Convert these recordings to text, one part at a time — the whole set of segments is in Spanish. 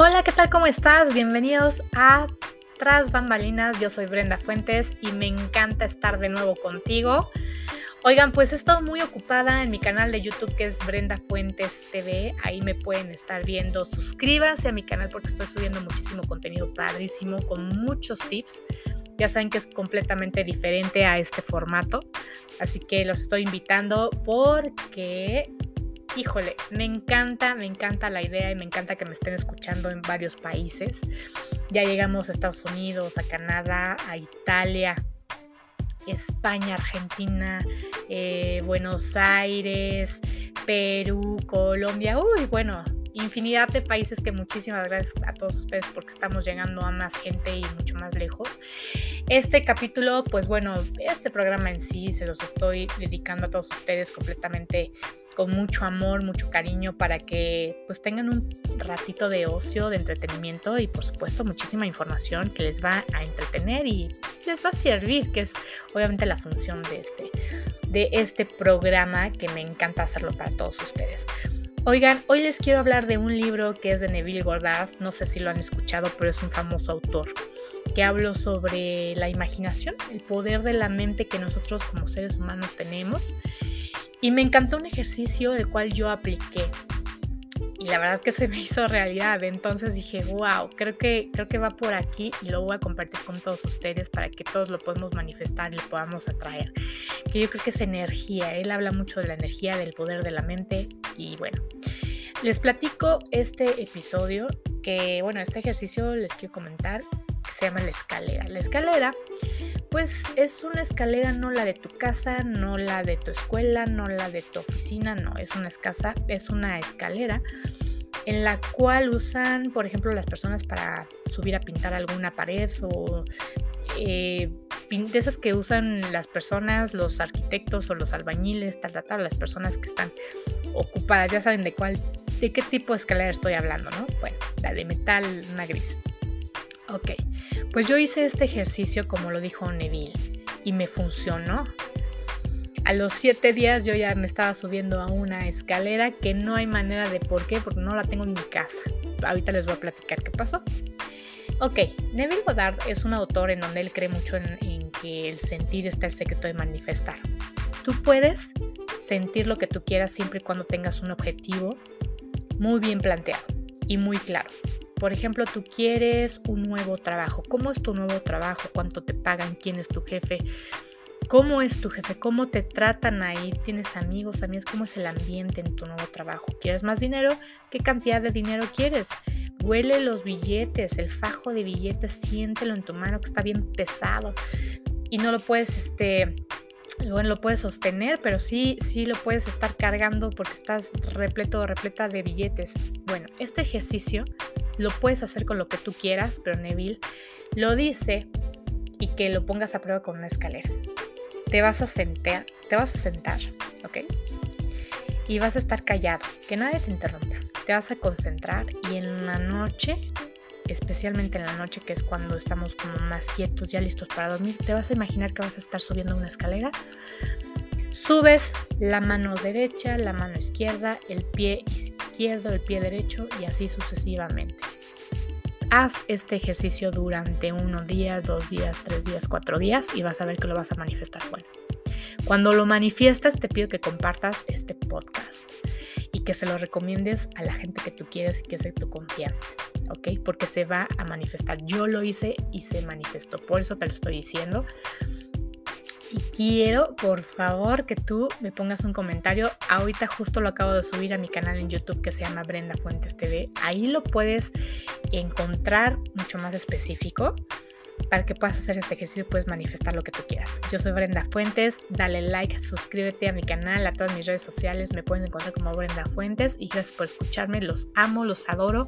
Hola, ¿qué tal? ¿Cómo estás? Bienvenidos a Tras Bambalinas. Yo soy Brenda Fuentes y me encanta estar de nuevo contigo. Oigan, pues he estado muy ocupada en mi canal de YouTube que es Brenda Fuentes TV. Ahí me pueden estar viendo. Suscríbanse a mi canal porque estoy subiendo muchísimo contenido padrísimo con muchos tips. Ya saben que es completamente diferente a este formato. Así que los estoy invitando porque híjole, me encanta, me encanta la idea y me encanta que me estén escuchando en varios países. Ya llegamos a Estados Unidos, a Canadá, a Italia, España, Argentina, eh, Buenos Aires, Perú, Colombia, uy, bueno, infinidad de países que muchísimas gracias a todos ustedes porque estamos llegando a más gente y mucho más lejos. Este capítulo, pues bueno, este programa en sí se los estoy dedicando a todos ustedes completamente con mucho amor, mucho cariño para que pues tengan un ratito de ocio, de entretenimiento y por supuesto muchísima información que les va a entretener y les va a servir, que es obviamente la función de este, de este programa que me encanta hacerlo para todos ustedes. Oigan, hoy les quiero hablar de un libro que es de Neville Goddard, no sé si lo han escuchado, pero es un famoso autor, que hablo sobre la imaginación, el poder de la mente que nosotros como seres humanos tenemos y me encantó un ejercicio el cual yo apliqué. Y la verdad que se me hizo realidad. Entonces dije, wow, creo que, creo que va por aquí y lo voy a compartir con todos ustedes para que todos lo podamos manifestar y lo podamos atraer. Que yo creo que es energía. Él habla mucho de la energía, del poder de la mente. Y bueno, les platico este episodio que, bueno, este ejercicio les quiero comentar se llama la escalera. La escalera pues es una escalera no la de tu casa, no la de tu escuela, no la de tu oficina, no, es una escasa, es una escalera en la cual usan, por ejemplo, las personas para subir a pintar alguna pared o eh, de esas que usan las personas, los arquitectos o los albañiles, tal, tal, tal, las personas que están ocupadas, ya saben de cuál, de qué tipo de escalera estoy hablando, ¿no? Bueno, la de metal, una gris. Ok, pues yo hice este ejercicio como lo dijo Neville y me funcionó. A los siete días yo ya me estaba subiendo a una escalera que no hay manera de por qué, porque no la tengo en mi casa. Ahorita les voy a platicar qué pasó. Ok, Neville Goddard es un autor en donde él cree mucho en, que el sentir está el secreto de manifestar. Tú puedes sentir lo que tú quieras siempre y cuando tengas un objetivo muy bien planteado y muy claro. Por ejemplo, tú quieres un nuevo trabajo. ¿Cómo es tu nuevo trabajo? ¿Cuánto te pagan? ¿Quién es tu jefe? ¿Cómo es tu jefe? ¿Cómo te tratan ahí? ¿Tienes amigos, amigas? ¿Cómo es el ambiente en tu nuevo trabajo? ¿Quieres más dinero? ¿Qué cantidad de dinero quieres? Huele los billetes, el fajo de billetes, siéntelo en tu mano que está bien pesado y no lo puedes este, bueno, lo puedes sostener, pero sí, sí lo puedes estar cargando porque estás repleto o repleta de billetes. Bueno, este ejercicio lo puedes hacer con lo que tú quieras, pero Neville lo dice y que lo pongas a prueba con una escalera. Te vas a sentar, te vas a sentar, ¿ok? Y vas a estar callado, que nadie te interrumpa. Te vas a concentrar y en la noche especialmente en la noche, que es cuando estamos como más quietos, ya listos para dormir, te vas a imaginar que vas a estar subiendo una escalera. Subes la mano derecha, la mano izquierda, el pie izquierdo, el pie derecho y así sucesivamente. Haz este ejercicio durante unos días, dos días, tres días, cuatro días y vas a ver que lo vas a manifestar. Bueno, cuando lo manifiestas te pido que compartas este podcast y que se lo recomiendes a la gente que tú quieres y que es de tu confianza. ¿ok? Porque se va a manifestar. Yo lo hice y se manifestó, por eso te lo estoy diciendo. Y quiero, por favor, que tú me pongas un comentario. Ahorita justo lo acabo de subir a mi canal en YouTube que se llama Brenda Fuentes TV. Ahí lo puedes encontrar mucho más específico para que puedas hacer este ejercicio y puedes manifestar lo que tú quieras. Yo soy Brenda Fuentes, dale like, suscríbete a mi canal, a todas mis redes sociales, me pueden encontrar como Brenda Fuentes y gracias por escucharme, los amo, los adoro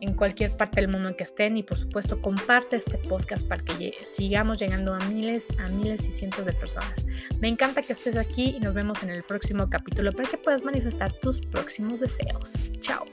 en cualquier parte del mundo en que estén y por supuesto comparte este podcast para que sigamos llegando a miles, a miles y cientos de personas. Me encanta que estés aquí y nos vemos en el próximo capítulo para que puedas manifestar tus próximos deseos. Chao.